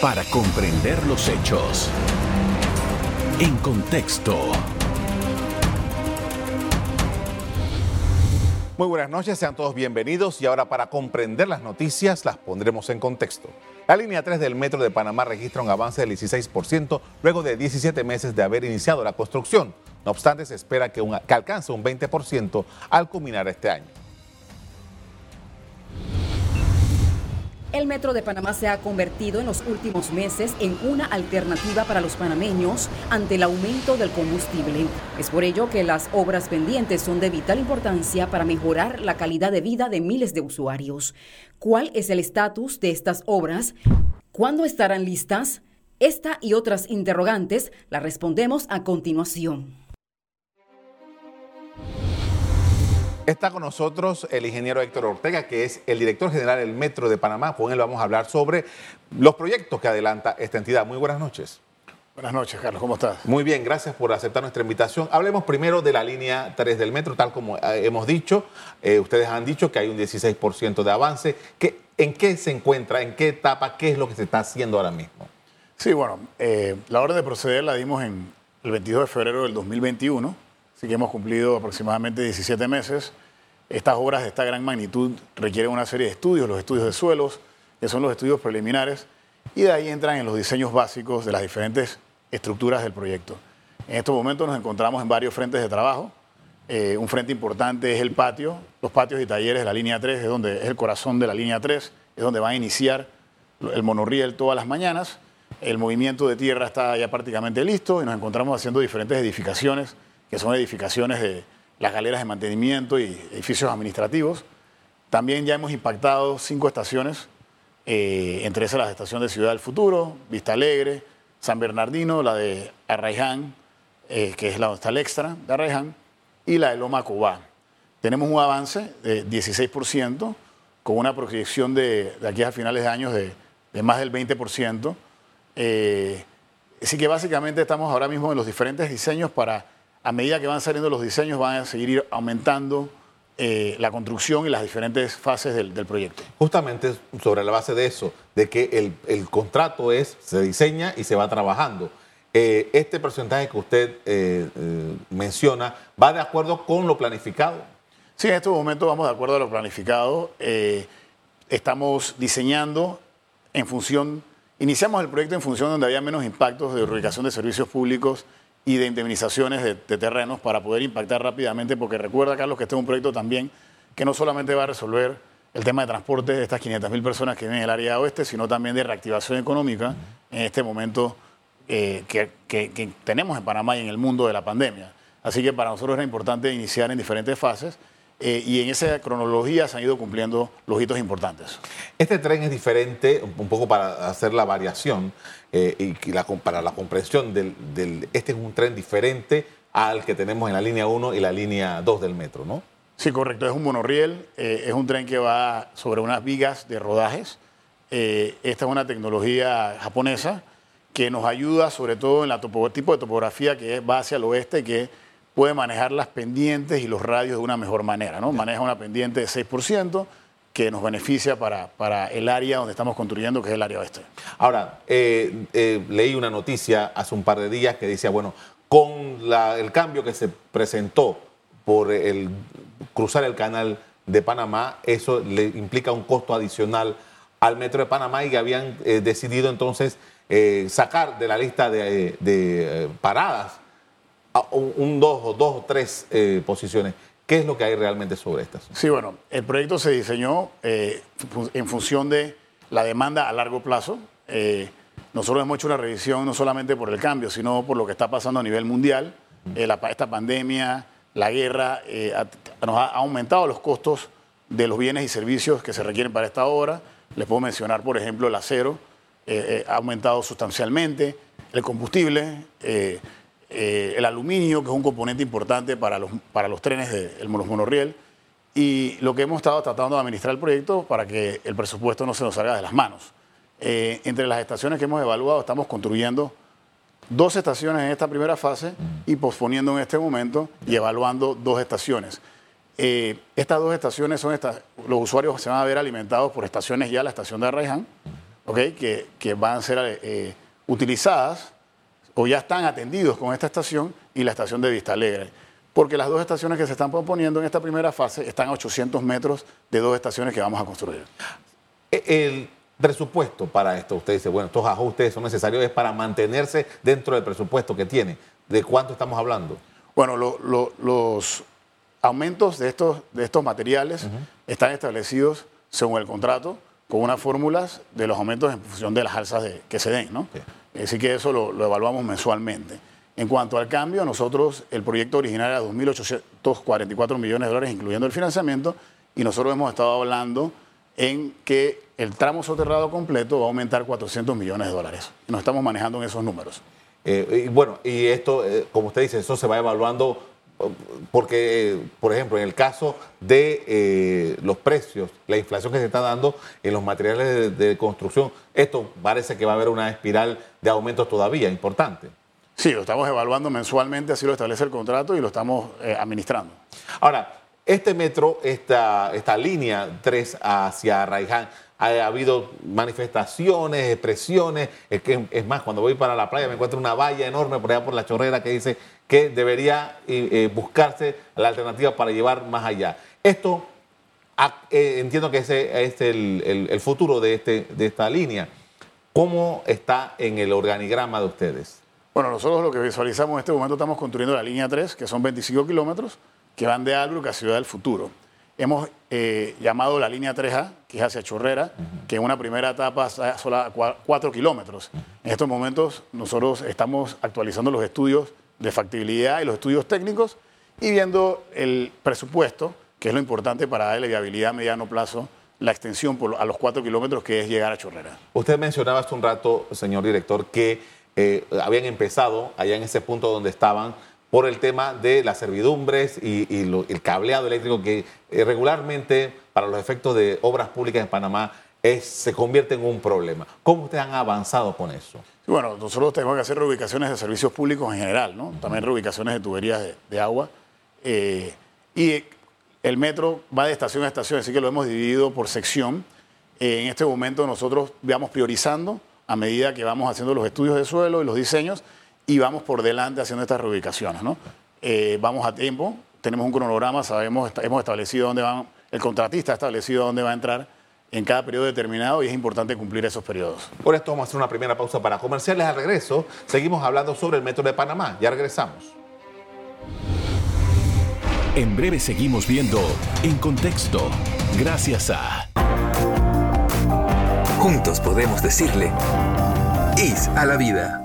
para comprender los hechos. En contexto. Muy buenas noches, sean todos bienvenidos y ahora para comprender las noticias las pondremos en contexto. La línea 3 del Metro de Panamá registra un avance del 16% luego de 17 meses de haber iniciado la construcción. No obstante, se espera que, que alcance un 20% al culminar este año. El Metro de Panamá se ha convertido en los últimos meses en una alternativa para los panameños ante el aumento del combustible. Es por ello que las obras pendientes son de vital importancia para mejorar la calidad de vida de miles de usuarios. ¿Cuál es el estatus de estas obras? ¿Cuándo estarán listas? Esta y otras interrogantes las respondemos a continuación. Está con nosotros el ingeniero Héctor Ortega, que es el director general del Metro de Panamá. Con él vamos a hablar sobre los proyectos que adelanta esta entidad. Muy buenas noches. Buenas noches, Carlos. ¿Cómo estás? Muy bien, gracias por aceptar nuestra invitación. Hablemos primero de la línea 3 del metro, tal como eh, hemos dicho. Eh, ustedes han dicho que hay un 16% de avance. ¿Qué, ¿En qué se encuentra? ¿En qué etapa? ¿Qué es lo que se está haciendo ahora mismo? Sí, bueno, eh, la orden de proceder la dimos en el 22 de febrero del 2021 Así que hemos cumplido aproximadamente 17 meses. Estas obras de esta gran magnitud requieren una serie de estudios, los estudios de suelos, que son los estudios preliminares, y de ahí entran en los diseños básicos de las diferentes estructuras del proyecto. En estos momentos nos encontramos en varios frentes de trabajo. Eh, un frente importante es el patio, los patios y talleres de la línea 3, es, donde, es el corazón de la línea 3, es donde va a iniciar el monorriel todas las mañanas. El movimiento de tierra está ya prácticamente listo y nos encontramos haciendo diferentes edificaciones que son edificaciones de las galeras de mantenimiento y edificios administrativos. También ya hemos impactado cinco estaciones, eh, entre esas la estación de Ciudad del Futuro, Vista Alegre, San Bernardino, la de Arraiján, eh, que es la donde está el extra de Arraiján, y la de Loma Cobá. Tenemos un avance de 16%, con una proyección de, aquí a finales de años de, más del 20%. Eh, así que básicamente estamos ahora mismo en los diferentes diseños para a medida que van saliendo los diseños, van a seguir aumentando eh, la construcción y las diferentes fases del, proyecto. Justamente sobre la base de eso, de que el, contrato es, se diseña y se va trabajando. Eh, este porcentaje que usted eh, menciona va de acuerdo con lo planificado. Sí, en estos momentos vamos de acuerdo a lo planificado. estamos diseñando en función, iniciamos el proyecto en función donde había menos impactos de ubicación de servicios públicos y de indemnizaciones de, terrenos para poder impactar rápidamente, porque recuerda, Carlos, que este es un proyecto también que no solamente va a resolver el tema de transporte de estas 500.000 personas que viven en el área oeste, sino también de reactivación económica en este momento eh, que, tenemos en Panamá y en el mundo de la pandemia. Así que para nosotros era importante iniciar en diferentes fases eh, y en esa cronología se han ido cumpliendo los hitos importantes. Este tren es diferente, un poco para hacer la variación, eh, y la, para la comprensión del, Este es un tren diferente al que tenemos en la línea 1 y la línea 2 del metro, ¿no? Sí, correcto. Es un monorriel, eh, es un tren que va sobre unas vigas de rodajes. Eh, esta es una tecnología japonesa que nos ayuda sobre todo en la tipo de topografía que va hacia el oeste, que puede manejar las pendientes y los radios de una mejor manera. ¿no? Maneja una pendiente de 6%, que nos beneficia para, para, el área donde estamos construyendo, que es el área oeste. Ahora, eh, eh, leí una noticia hace un par de días que decía, bueno, con el cambio que se presentó por el cruzar el canal de Panamá, eso le implica un costo adicional al Metro de Panamá y que habían eh, decidido entonces sacar de la lista de, paradas un, dos o dos o tres posiciones. ¿Qué es lo que hay realmente sobre estas? Sí, bueno, el proyecto se diseñó eh, en función de la demanda a largo plazo. Eh, nosotros hemos hecho una revisión no solamente por el cambio, sino por lo que está pasando a nivel mundial. Eh, esta pandemia, la guerra, nos ha aumentado los costos de los bienes y servicios que se requieren para esta obra. Les puedo mencionar, por ejemplo, el acero ha aumentado sustancialmente, el combustible eh, el aluminio, que es un componente importante para los, para los trenes del monorriel, y lo que hemos estado tratando de administrar el proyecto para que el presupuesto no se nos salga de las manos. Eh, entre las estaciones que hemos evaluado, estamos construyendo dos estaciones en esta primera fase y posponiendo en este momento y evaluando dos estaciones. Eh, estas dos estaciones son estas, los usuarios se van a ver alimentados por estaciones ya, la estación de Arraiján, ¿ok? que, que van a ser utilizadas o ya están atendidos con esta estación y la estación de Vista Alegre. Porque las dos estaciones que se están proponiendo en esta primera fase están a 800 metros de dos estaciones que vamos a construir. E, el presupuesto para esto, usted dice, bueno, estos ajustes son necesarios es para mantenerse dentro del presupuesto que tiene. ¿De cuánto estamos hablando? Bueno, los aumentos de estos, de estos materiales están establecidos según el contrato con unas fórmulas de los aumentos en función de las alzas que se den, ¿no? Así que eso lo, evaluamos mensualmente. En cuanto al cambio, nosotros, el proyecto original era 2.844 millones de dólares, incluyendo el financiamiento, y nosotros hemos estado hablando en que el tramo soterrado completo va a aumentar 400 millones de dólares. Nos estamos manejando en esos números. Eh, y bueno, y esto, eh, como usted dice, eso se va evaluando porque, por ejemplo, en el caso de eh, los precios, la inflación que se está dando en los materiales de, construcción, esto parece que va a haber una espiral de aumentos todavía importante. Sí, lo estamos evaluando mensualmente, así lo establece el contrato y lo estamos eh, administrando. Ahora, este metro, esta, esta línea 3 hacia Raiján, ha habido manifestaciones, expresiones. Es, que, es más, cuando voy para la playa me encuentro una valla enorme por allá por la chorrera que dice que debería eh, eh, buscarse la alternativa para llevar más allá. Esto ah, eh, entiendo que ese es el, futuro de, este, de esta línea. ¿Cómo está en el organigrama de ustedes? Bueno, nosotros lo que visualizamos en este momento estamos construyendo la línea 3, que son 25 kilómetros, que van de Albrook a Ciudad del Futuro. Hemos llamado la línea 3A, que es hacia Chorrera, que en una primera etapa solo a 4 kilómetros. En estos momentos nosotros estamos actualizando los estudios de factibilidad y los estudios técnicos y viendo el presupuesto, que es lo importante para darle viabilidad a mediano plazo la extensión a los cuatro kilómetros que es llegar a Chorrera. Usted mencionaba hace un rato, señor director, que eh, habían empezado allá en ese punto donde estaban por el tema de las servidumbres y, el cableado eléctrico que eh, regularmente para los efectos de obras públicas en Panamá se convierte en un problema. ¿Cómo ustedes han avanzado con eso? Bueno, nosotros tenemos que hacer reubicaciones de servicios públicos en general, ¿no? También reubicaciones de tuberías de, agua. Eh, y el metro va de estación a estación, así que lo hemos dividido por sección. Eh, en este momento nosotros vamos priorizando a medida que vamos haciendo los estudios de suelo y los diseños y vamos por delante haciendo estas reubicaciones, ¿no? Eh, vamos a tiempo, tenemos un cronograma, sabemos, hemos establecido dónde van, el contratista ha establecido dónde va a entrar en cada periodo determinado y es importante cumplir esos periodos. Por esto vamos a hacer una primera pausa para comerciales. Al regreso, seguimos hablando sobre el metro de Panamá. Ya regresamos. En breve seguimos viendo En Contexto, gracias a... Juntos podemos decirle IS a la vida.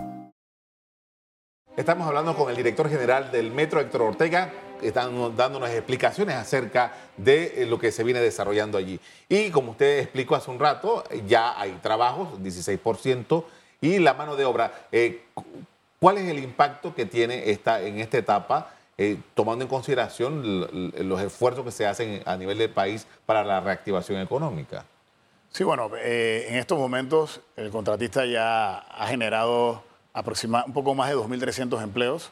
Estamos hablando con el director general del Metro, Héctor Ortega, están dándonos explicaciones acerca de eh, lo que se viene desarrollando allí. Y como usted explicó hace un rato, ya hay trabajos, 16%, y la mano de obra. Eh, ¿Cuál es el impacto que tiene esta, en esta etapa, eh, tomando en consideración los esfuerzos que se hacen a nivel del país para la reactivación económica? Sí, bueno, en estos momentos el contratista ya ha generado aproximadamente un poco más de 2.300 empleos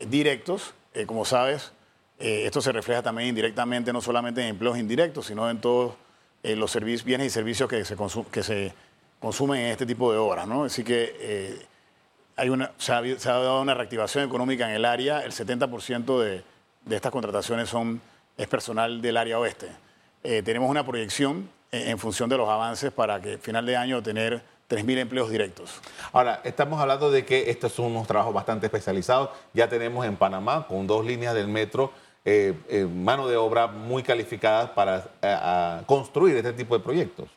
directos. como sabes, eh, esto se refleja también indirectamente, no solamente en empleos indirectos, sino en todos eh, los servicios, bienes y servicios que se, que se consumen en este tipo de obras. ¿no? Así que eh, hay una, se, ha, dado una reactivación económica en el área. El 70% de, de, estas contrataciones son, es personal del área oeste. tenemos una proyección en, función de los avances para que final de año tener 3.000 empleos directos. Ahora, estamos hablando de que estos son unos trabajos bastante especializados. Ya tenemos en Panamá, con dos líneas del metro, eh, eh, mano de obra muy calificada para eh, construir este tipo de proyectos.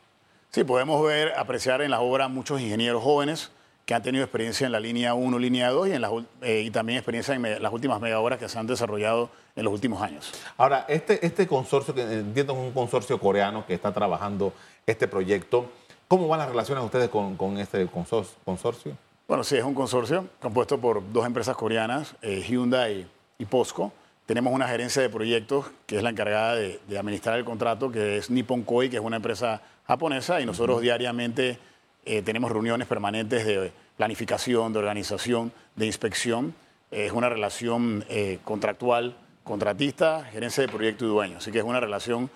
Sí, podemos ver, apreciar en la obra muchos ingenieros jóvenes que han tenido experiencia en la línea 1, línea 2 y, en y también experiencia en las últimas mega obras que se han desarrollado en los últimos años. Ahora, este, este consorcio, que entiendo es un consorcio coreano que está trabajando este proyecto, ¿cómo van las relaciones ustedes con, con este consorcio? Bueno, sí, es un consorcio compuesto por dos empresas coreanas, Hyundai y POSCO. Tenemos una gerencia de proyectos que es la encargada de, administrar el contrato, que es Nippon Koi, que es una empresa japonesa, y nosotros diariamente eh, tenemos reuniones permanentes de planificación, de organización, de inspección. es una relación eh, contractual, contratista, gerencia de proyecto y dueño. Así que es una relación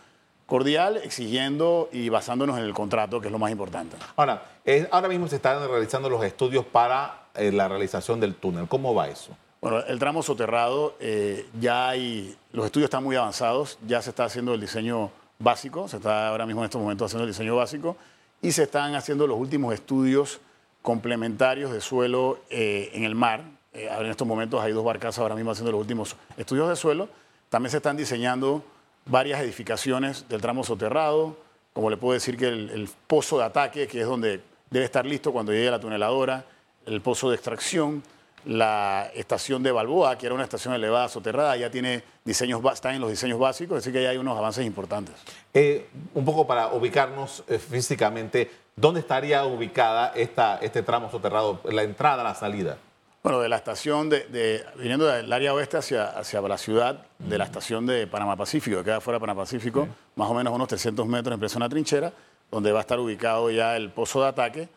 cordial, exigiendo y basándonos en el contrato, que es lo más importante. Ahora, ahora mismo se están realizando los estudios para eh, la realización del túnel. ¿Cómo va eso? Bueno, el tramo soterrado eh, ya hay, los estudios están muy avanzados, ya se está haciendo el diseño básico, se está ahora mismo en estos momentos haciendo el diseño básico y se están haciendo los últimos estudios complementarios de suelo eh, en el mar. En estos momentos hay dos barcazas ahora mismo haciendo los últimos estudios de suelo. También se están diseñando varias edificaciones del tramo soterrado, como le puedo decir que el, pozo de ataque, que es donde debe estar listo cuando llegue la tuneladora, el pozo de extracción, la estación de Balboa, que era una estación elevada soterrada, ya tiene diseños, está en los diseños básicos, así que ya hay unos avances importantes. Eh, un poco para ubicarnos eh, físicamente, ¿dónde estaría ubicada esta, este tramo soterrado, la entrada, la salida? Bueno, de la estación, de, de- viniendo del área oeste hacia, hacia la ciudad, de la estación de Panamá Pacífico, que queda fuera de Panamá Pacífico, más o menos unos 300 metros, empieza una trinchera, donde va a estar ubicado ya el pozo de ataque,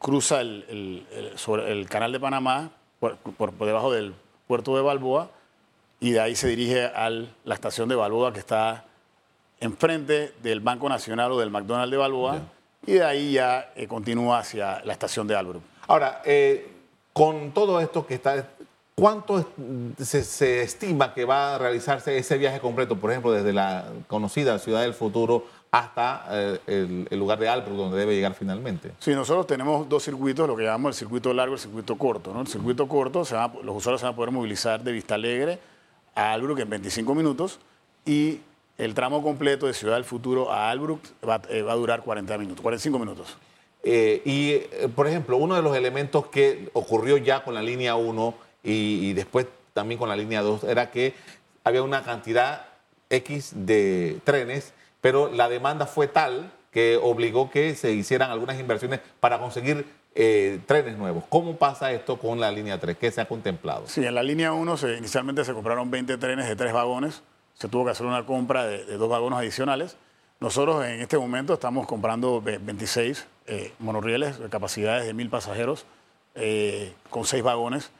cruza el, el- el- sobre el canal de Panamá, por, por- por debajo del puerto de Balboa, y de ahí se dirige a la estación de Balboa, que está enfrente del Banco Nacional o del McDonald's de Balboa, y de ahí ya eh, continúa hacia la estación de Albrook. Ahora, eh, con todo esto que está, ¿cuánto se, estima que va a realizarse ese viaje completo? Por ejemplo, desde la conocida ciudad del futuro hasta eh, el, lugar de Albrook, donde debe llegar finalmente. Sí, nosotros tenemos dos circuitos, lo que llamamos el circuito largo y el circuito corto. ¿no? El circuito corto, los usuarios se van a poder movilizar de Vista Alegre a Albrook en 25 minutos y el tramo completo de Ciudad del Futuro a Albrook va, eh, va a durar 40 minutos, 45 minutos. Eh, y, eh, por ejemplo, uno de los elementos que ocurrió ya con la línea 1 y, después también con la línea 2 era que había una cantidad X de trenes, pero la demanda fue tal que obligó que se hicieran algunas inversiones para conseguir eh, trenes nuevos. ¿Cómo pasa esto con la línea 3? ¿Qué se ha contemplado? Sí, en la línea 1 se- inicialmente se compraron 20 trenes de tres vagones, se tuvo que hacer una compra de, de dos vagones adicionales. Nosotros en este momento estamos comprando ve- 26 eh, monorrieles de capacidades de mil pasajeros eh, con seis vagones.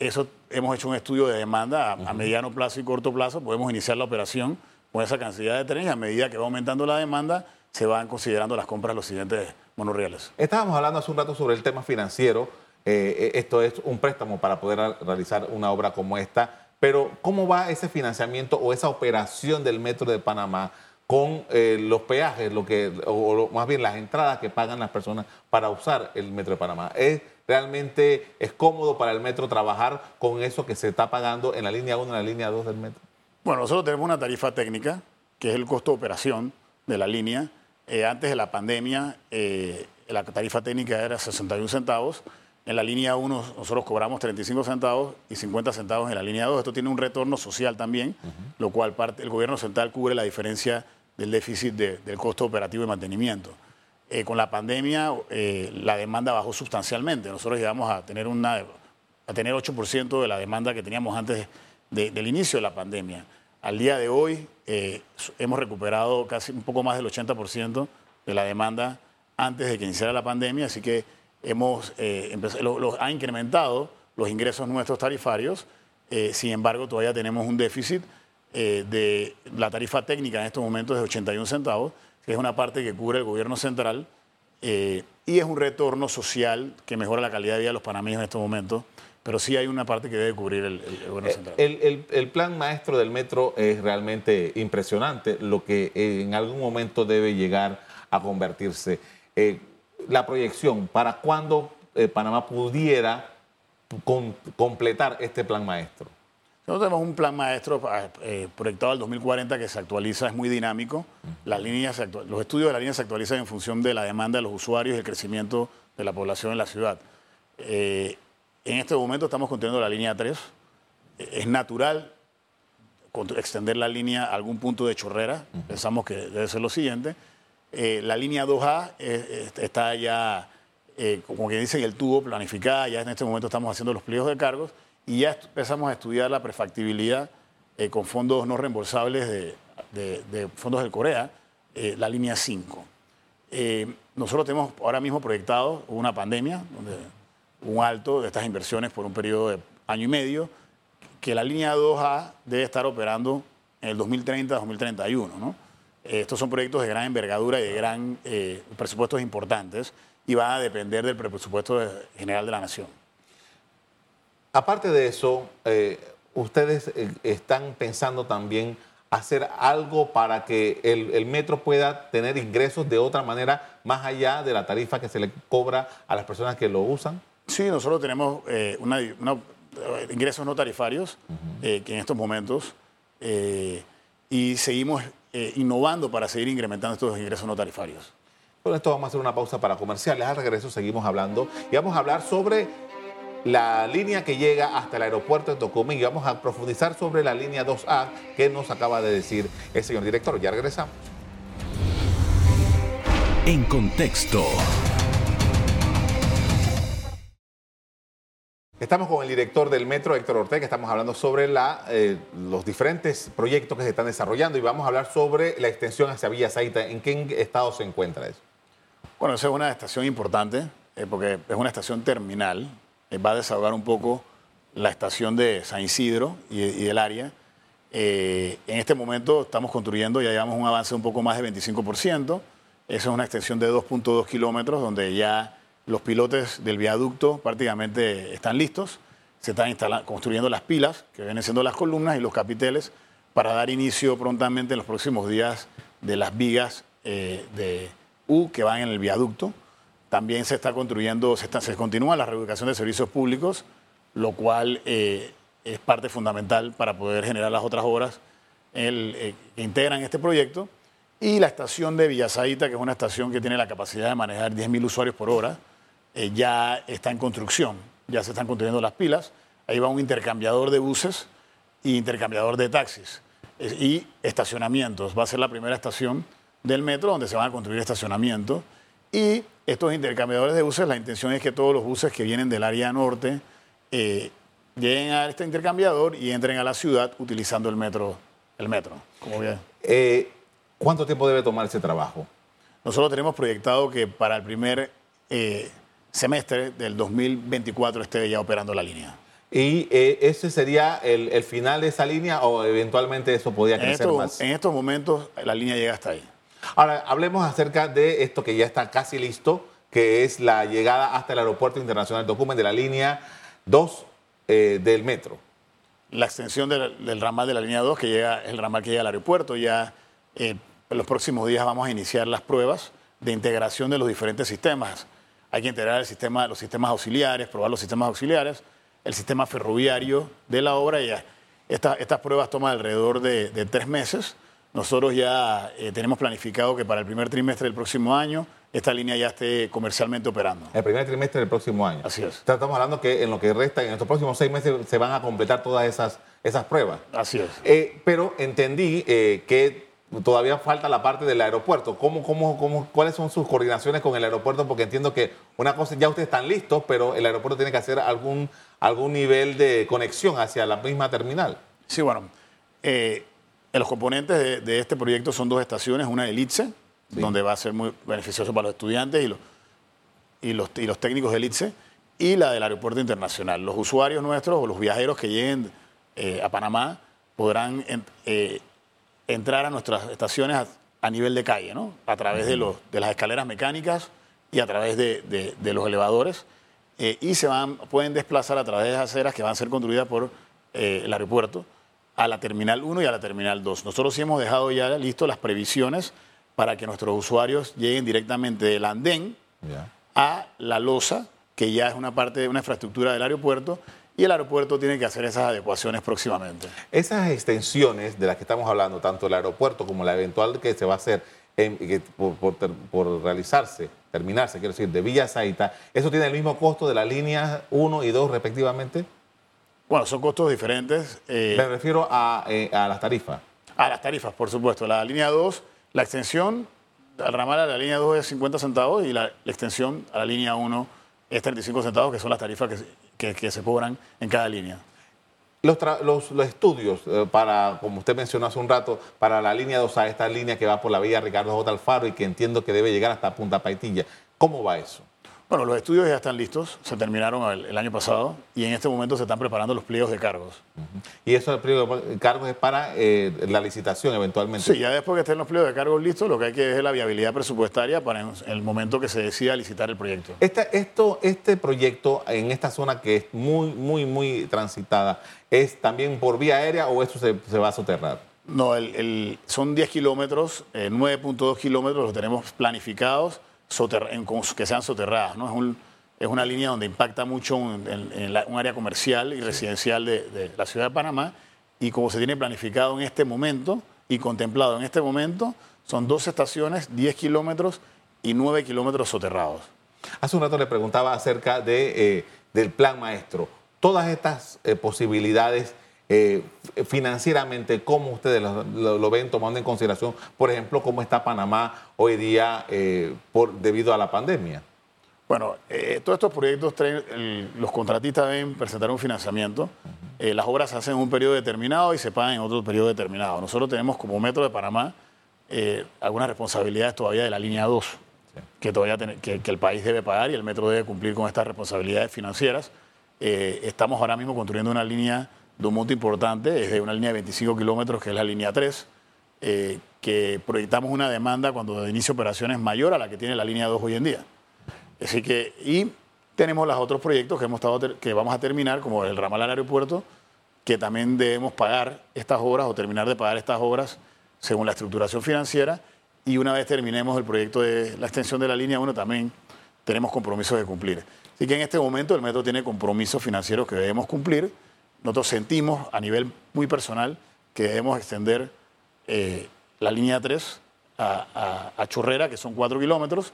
Eso hemos hecho un estudio de demanda a, a mediano plazo y corto plazo. Podemos iniciar la operación con esa cantidad de trenes y a medida que va aumentando la demanda se van considerando las compras de los siguientes monorrieles. Estábamos hablando hace un rato sobre el tema financiero. Eh, esto es un préstamo para poder realizar una obra como esta. Pero, ¿cómo va ese financiamiento o esa operación del Metro de Panamá con eh, los peajes, lo que, o, más bien las entradas que pagan las personas para usar el Metro de Panamá? ¿Es realmente es cómodo para el Metro trabajar con eso que se está pagando en la línea 1 y en la línea 2 del Metro? Bueno, nosotros tenemos una tarifa técnica, que es el costo de operación de la línea. Eh, antes de la pandemia, eh, la tarifa técnica era 61 centavos. En la línea 1 nosotros cobramos 35 centavos y 50 centavos en la línea 2. Esto tiene un retorno social también, lo cual parte, el gobierno central cubre la diferencia del déficit de- del costo operativo y mantenimiento. Eh, con la pandemia, eh, la demanda bajó sustancialmente. Nosotros llegamos a tener, una, a tener 8% de la demanda que teníamos antes de- del inicio de la pandemia. Al día de hoy eh, hemos recuperado casi un poco más del 80% de la demanda antes de que iniciara la pandemia, así que hemos eh, empezado- lo- lo- ha incrementado los ingresos nuestros tarifarios. Eh, sin embargo, todavía tenemos un déficit eh, de la tarifa técnica en estos momentos de 81 centavos, que es una parte que cubre el gobierno central eh, y es un retorno social que mejora la calidad de vida de los panameños en estos momentos, pero sí hay una parte que debe cubrir el, el gobierno central. El, el- el plan maestro del metro es realmente impresionante, lo que en algún momento debe llegar a convertirse. La proyección, ¿para cuándo eh, Panamá pudiera con- completar este plan maestro? Nosotros tenemos un plan maestro eh, proyectado al 2040 que se actualiza, es muy dinámico. Las líneas se los estudios de la línea se actualizan en función de la demanda de los usuarios y el crecimiento de la población en la ciudad. Eh, en este momento estamos construyendo la línea 3. Eh, Es natural extender la línea a algún punto de chorrera. Pensamos que debe ser lo siguiente. Eh, la línea 2A eh, está ya, eh, como que dicen, el tubo planificada. Ya en este momento estamos haciendo los pliegos de cargos y ya empezamos a estudiar la prefactibilidad eh, con fondos no reembolsables de, de- de fondos del Corea, la línea 5. Eh, nosotros tenemos ahora mismo proyectado una pandemia, un alto de estas inversiones por un periodo de año y medio, que la línea 2A debe estar operando en el 2030-2031. ¿no? Eh, estos son proyectos de gran envergadura y de gran eh, presupuestos importantes y van a depender del presupuesto general de la nación. Aparte de eso, eh, ustedes eh, están pensando también hacer algo para que el, el metro pueda tener ingresos de otra manera, más allá de la tarifa que se le cobra a las personas que lo usan. Sí, nosotros tenemos eh, una- una- ingresos no tarifarios eh, que en estos momentos y seguimos eh, innovando para seguir incrementando estos ingresos no tarifarios. Con esto vamos a hacer una pausa para comerciales. Al regreso seguimos hablando y vamos a hablar sobre la línea que llega hasta el aeropuerto de Tocumen y vamos a profundizar sobre la línea 2A que nos acaba de decir el señor director. Ya regresamos. En contexto. Estamos con el director del Metro, Héctor Ortega, estamos hablando sobre eh, los diferentes proyectos que se están desarrollando y vamos a hablar sobre la extensión hacia Villa Zaita. ¿En qué estado se encuentra eso? Bueno, esa es una estación importante eh, porque es una estación terminal. eh, va a desahogar un poco la estación de San Isidro y, del área. Eh, en este momento estamos construyendo, ya llevamos un avance un poco más de 25%. Esa es una extensión de 2.2 kilómetros donde ya los pilotes del viaducto prácticamente están listos. Se están construyendo las pilas, que vienen siendo las columnas, y los capiteles para dar inicio prontamente en los próximos días de las vigas eh, de U que van en el viaducto. También se está construyendo, se, continúa la reubicación de servicios públicos, lo cual eh, es parte fundamental para poder generar las otras obras eh, que integran este proyecto. Y la estación de Villasaita, que es una estación que tiene la capacidad de manejar 10.000 usuarios por hora, eh, ya está en construcción. Ya se están construyendo las pilas. Ahí va un intercambiador de buses y intercambiador de taxis. Y estacionamientos. Va a ser la primera estación del metro donde se van a construir estacionamientos. Y estos intercambiadores de buses, la intención es que todos los buses que vienen del área norte eh, lleguen a este intercambiador y entren a la ciudad utilizando el metro. El metro como bien. Eh, ¿Cuánto tiempo debe tomar ese trabajo? Nosotros tenemos proyectado que para el primer eh, semestre del 2024 esté ya operando la línea. ¿Y eh, ese sería el, el final de esa línea o eventualmente eso podría En crecer estos, más? en estos momentos la línea llega hasta ahí. Ahora, hablemos acerca de esto que ya está casi listo, que es la llegada hasta el Aeropuerto Internacional de Tocumen de la línea 2 eh, del metro. La extensión del, del ramal de la línea 2, que llega, el ramal que llega al aeropuerto, ya eh, en los próximos días vamos a iniciar las pruebas de integración de los diferentes sistemas. Hay que integrar el sistema, los sistemas auxiliares, probar los sistemas auxiliares, el sistema ferroviario de la obra. Y ya, esta- estas pruebas toman alrededor de, de tres meses. Nosotros ya eh, tenemos planificado que para el primer trimestre del próximo año esta línea ya esté comercialmente operando. El primer trimestre del próximo año. Así es. Estamos hablando que en lo que resta, en estos próximos seis meses, se van a completar todas esas, esas pruebas. Así es. Eh, pero entendí eh, que todavía falta la parte del aeropuerto. ¿Cómo, cómo, cómo, ¿Cuáles son sus coordinaciones con el aeropuerto? Porque entiendo que una cosa, ya ustedes están listos, pero el aeropuerto tiene que hacer algún, algún nivel de conexión hacia la misma terminal. Sí, bueno, eh, los componentes de, de este proyecto son dos estaciones, una de LITSE, donde va a ser muy beneficioso para los estudiantes y los, y los, y los técnicos del ITSE, y la del aeropuerto internacional. Los usuarios nuestros o los viajeros que lleguen eh, a Panamá podrán eh, entrar a nuestras estaciones a, a nivel de calle, ¿no? a través de, los, de las escaleras mecánicas y a través de, de- de los elevadores, eh, y se van, pueden desplazar a través de las aceras que van a ser construidas por eh, el aeropuerto a la Terminal 1 y a la Terminal 2. Nosotros sí hemos dejado ya listo las previsiones para que nuestros usuarios lleguen directamente del andén a la losa, que ya es una parte de una infraestructura del aeropuerto, y el aeropuerto tiene que hacer esas adecuaciones próximamente. Esas extensiones de las que estamos hablando, tanto el aeropuerto como la eventual que se va a hacer en- que por, por ter- por realizarse, terminarse, quiero decir, de Villa Zaita, ¿eso tiene el mismo costo de las líneas 1 y 2 respectivamente? Bueno, son costos diferentes. eh, Me refiero a, eh, a las tarifas. a las tarifas, por supuesto. La línea 2, la extensión al ramal a la línea 2 es 50 centavos y la, la extensión a la línea 1 es 35 centavos, que son las tarifas que, que- se cobran en cada línea. Los, los estudios eh, para, como usted mencionó hace un rato, para la línea 2 a esta línea que va por la vía Ricardo J. Alfaro y que entiendo que debe llegar hasta Punta Paitilla. ¿Cómo va eso? Bueno, los estudios ya están listos, se terminaron el, el año pasado y en este momento se están preparando los pliegos de cargos. Y eso el pliego de cargos es para eh, la licitación eventualmente. Sí, ya después que estén los pliegos de cargos listos, lo que hay que ver es la viabilidad presupuestaria para en el momento que se decida licitar el proyecto. Este, esto, este proyecto en esta zona que es muy, muy, muy transitada, ¿es también por vía aérea o eso se, se va a soterrar? No, el- el- son 10 kilómetros, eh, 9.2 kilómetros los tenemos planificados en- que sean soterradas. ¿no? Es, un- es una línea donde impacta mucho en, en- en la- un área comercial y residencial de, de la ciudad de Panamá. Y como se tiene planificado en este momento y contemplado en este momento, son dos estaciones, 10 kilómetros y 9 kilómetros soterrados. Hace un rato le preguntaba acerca de, eh, del plan maestro. Todas estas eh, posibilidades eh, financieramente, ¿cómo ustedes lo, lo- lo ven tomando en consideración, por ejemplo, cómo está Panamá hoy día eh, por, debido a la pandemia? Bueno, eh, todos estos proyectos, traen- el- los contratistas deben presentar un financiamiento. Eh, las obras se hacen en un periodo determinado y se pagan en otro periodo determinado. Nosotros tenemos como Metro de Panamá eh, algunas responsabilidades todavía de la línea 2, que, todavía que, que el país debe pagar y el Metro debe cumplir con estas responsabilidades financieras. Estamos ahora mismo construyendo una línea de un monto importante, es de una línea de 25 kilómetros, que es la línea 3, eh, que proyectamos una demanda cuando de inicio operaciones mayor a la que tiene la línea 2 hoy en día. Así que, y tenemos los otros proyectos que, hemos estado que vamos a terminar, como el ramal al aeropuerto, que también debemos pagar estas obras o terminar de pagar estas obras según la estructuración financiera. Y una vez terminemos el proyecto de la extensión de la línea 1, también tenemos compromisos de cumplir. Así que en este momento el metro tiene compromisos financieros que debemos cumplir. Nosotros sentimos a nivel muy personal que debemos extender eh, la línea 3 a, a- a Chorrera, que son 4 kilómetros,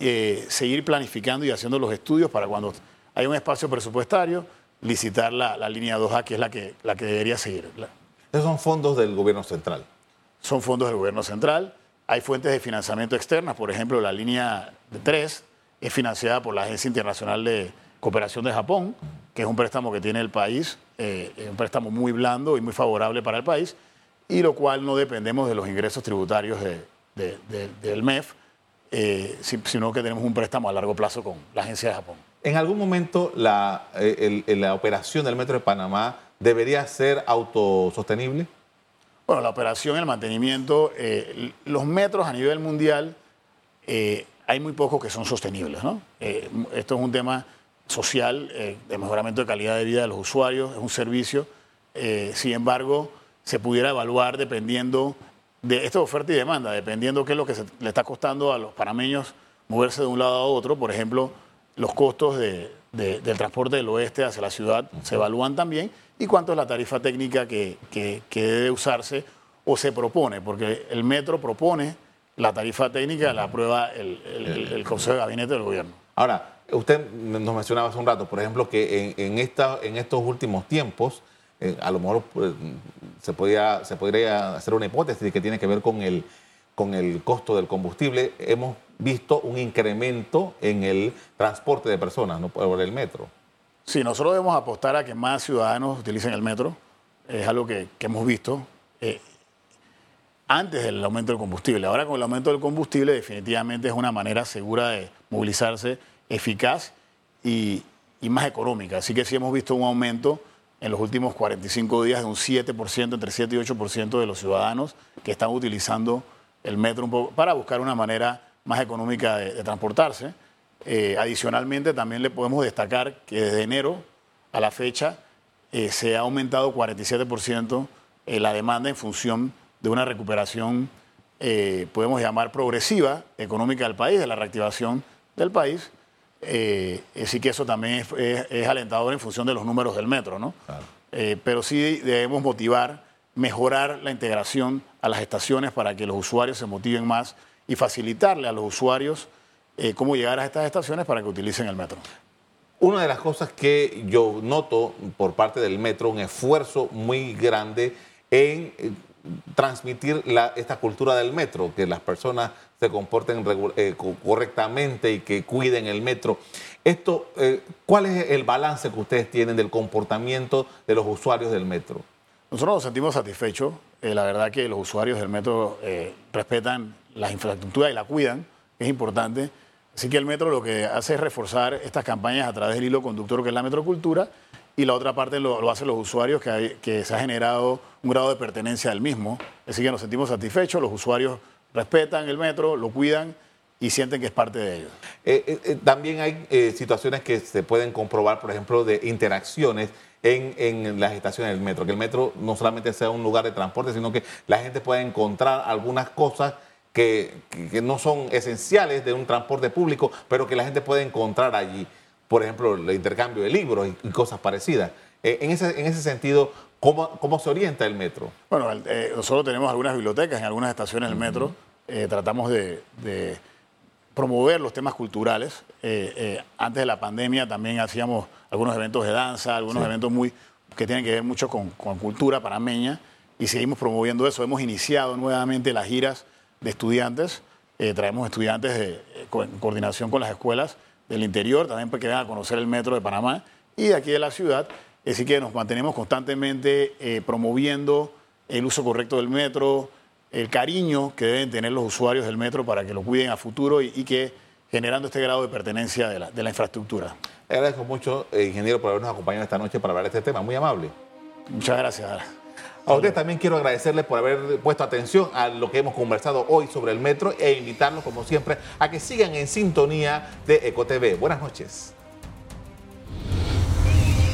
eh, seguir planificando y haciendo los estudios para cuando hay un espacio presupuestario, licitar la, la línea 2A, que es la que, la que debería seguir. Esos son fondos del gobierno central. son fondos del gobierno central. Hay fuentes de financiamiento externas, por ejemplo, la línea 3 es financiada por la Agencia Internacional de Cooperación de Japón, que es un préstamo que tiene el país, eh, es un préstamo muy blando y muy favorable para el país, y lo cual no dependemos de los ingresos tributarios de- de- de- del MEF, eh, si- sino que tenemos un préstamo a largo plazo con la Agencia de Japón. ¿En algún momento la, eh, el- la operación del Metro de Panamá debería ser autosostenible? Bueno, la operación, el mantenimiento, eh, los metros a nivel mundial, eh, hay muy pocos que son sostenibles. ¿no? Eh, esto es un tema social, eh, de mejoramiento de calidad de vida de los usuarios, es un servicio. Eh, sin embargo, se pudiera evaluar dependiendo de esto de oferta y demanda, dependiendo qué es lo que se- le está costando a los panameños moverse de un lado a otro. Por ejemplo, los costos de- de- del transporte del oeste hacia la ciudad se evalúan también y cuánto es la tarifa técnica que, que- debe usarse o se propone, porque el metro propone la tarifa técnica, la aprueba el- el Consejo de Gabinete del Gobierno. Ahora, usted nos mencionaba hace un rato, por ejemplo, que en, estos últimos tiempos, eh, a lo mejor pues, se, podría, hacer una hipótesis que tiene que ver con el, costo del combustible. Hemos visto un incremento en el transporte de personas ¿no? por el metro. Sí, nosotros debemos apostar a que más ciudadanos utilicen el metro. Es algo que, que hemos visto eh, antes del aumento del combustible. Ahora con el aumento del combustible definitivamente es una manera segura de movilizarse, eficaz y, más económica. Así que sí hemos visto un aumento en los últimos 45 días de un 7%, entre 7 y 8% de los ciudadanos que están utilizando el metro para buscar una manera más económica de, transportarse. Eh, adicionalmente, también le podemos destacar que desde enero a la fecha eh, se ha aumentado 47% eh, la demanda en función de una recuperación, podemos llamar progresiva, económica del país, de la reactivación del país. Eh, así que eso también es, es- es alentador en función de los números del metro, ¿no? Eh, pero sí debemos motivar, mejorar la integración a las estaciones para que los usuarios se motiven más y facilitarle a los usuarios eh, cómo llegar a estas estaciones para que utilicen el metro. Una de las cosas que yo noto por parte del metro, un esfuerzo muy grande en eh, transmitir la- esta cultura del metro, que las personas se comporten eh, co- correctamente y que cuiden el metro. Esto, eh, ¿Cuál es el balance que ustedes tienen del comportamiento de los usuarios del metro? Nosotros nos sentimos satisfechos. Eh, la verdad que los usuarios del metro respetan las infraestructuras y la cuidan, es importante. Así que el metro lo que hace es reforzar estas campañas a través del hilo conductor que es la metrocultura y la otra parte lo, lo hacen los usuarios que, que se ha generado un grado de pertenencia del mismo. Así que nos sentimos satisfechos, los usuarios respetan el metro, lo cuidan y sienten que es parte de ellos. Eh, eh, eh, también hay situaciones que se pueden comprobar, por ejemplo, de interacciones en, en las estaciones del metro. Que el metro no solamente sea un lugar de transporte, sino que la gente pueda encontrar algunas cosas que, que- no son esenciales de un transporte público, pero que la gente puede encontrar allí. Por ejemplo, el intercambio de libros y, y cosas parecidas. En, ese, en ese sentido, ¿cómo, ¿cómo se orienta el metro? Bueno, eh, nosotros tenemos algunas bibliotecas en algunas estaciones del metro. Eh, tratamos de, de promover los temas culturales. Eh, eh, antes de la pandemia también hacíamos algunos eventos de danza, algunos eventos muy que tienen que ver mucho con, con cultura panameña y seguimos promoviendo eso. Hemos iniciado nuevamente las giras de estudiantes. Traemos estudiantes de, en coordinación con las escuelas del interior, también para que vengan a conocer el metro de Panamá y de aquí de la ciudad. Así que nos mantenemos constantemente eh, promoviendo el uso correcto del metro, el cariño que deben tener los usuarios del metro para que lo cuiden a futuro y, y que generando este grado de pertenencia de la, de la infraestructura. Le agradezco mucho, eh, ingeniero, por habernos acompañado esta noche para hablar de este tema. Muy amable. Muchas gracias. A usted también quiero agradecerles por haber puesto atención a lo que hemos conversado hoy sobre el metro e invitarlos, como siempre, a que sigan en sintonía de EcoTV. Buenas noches.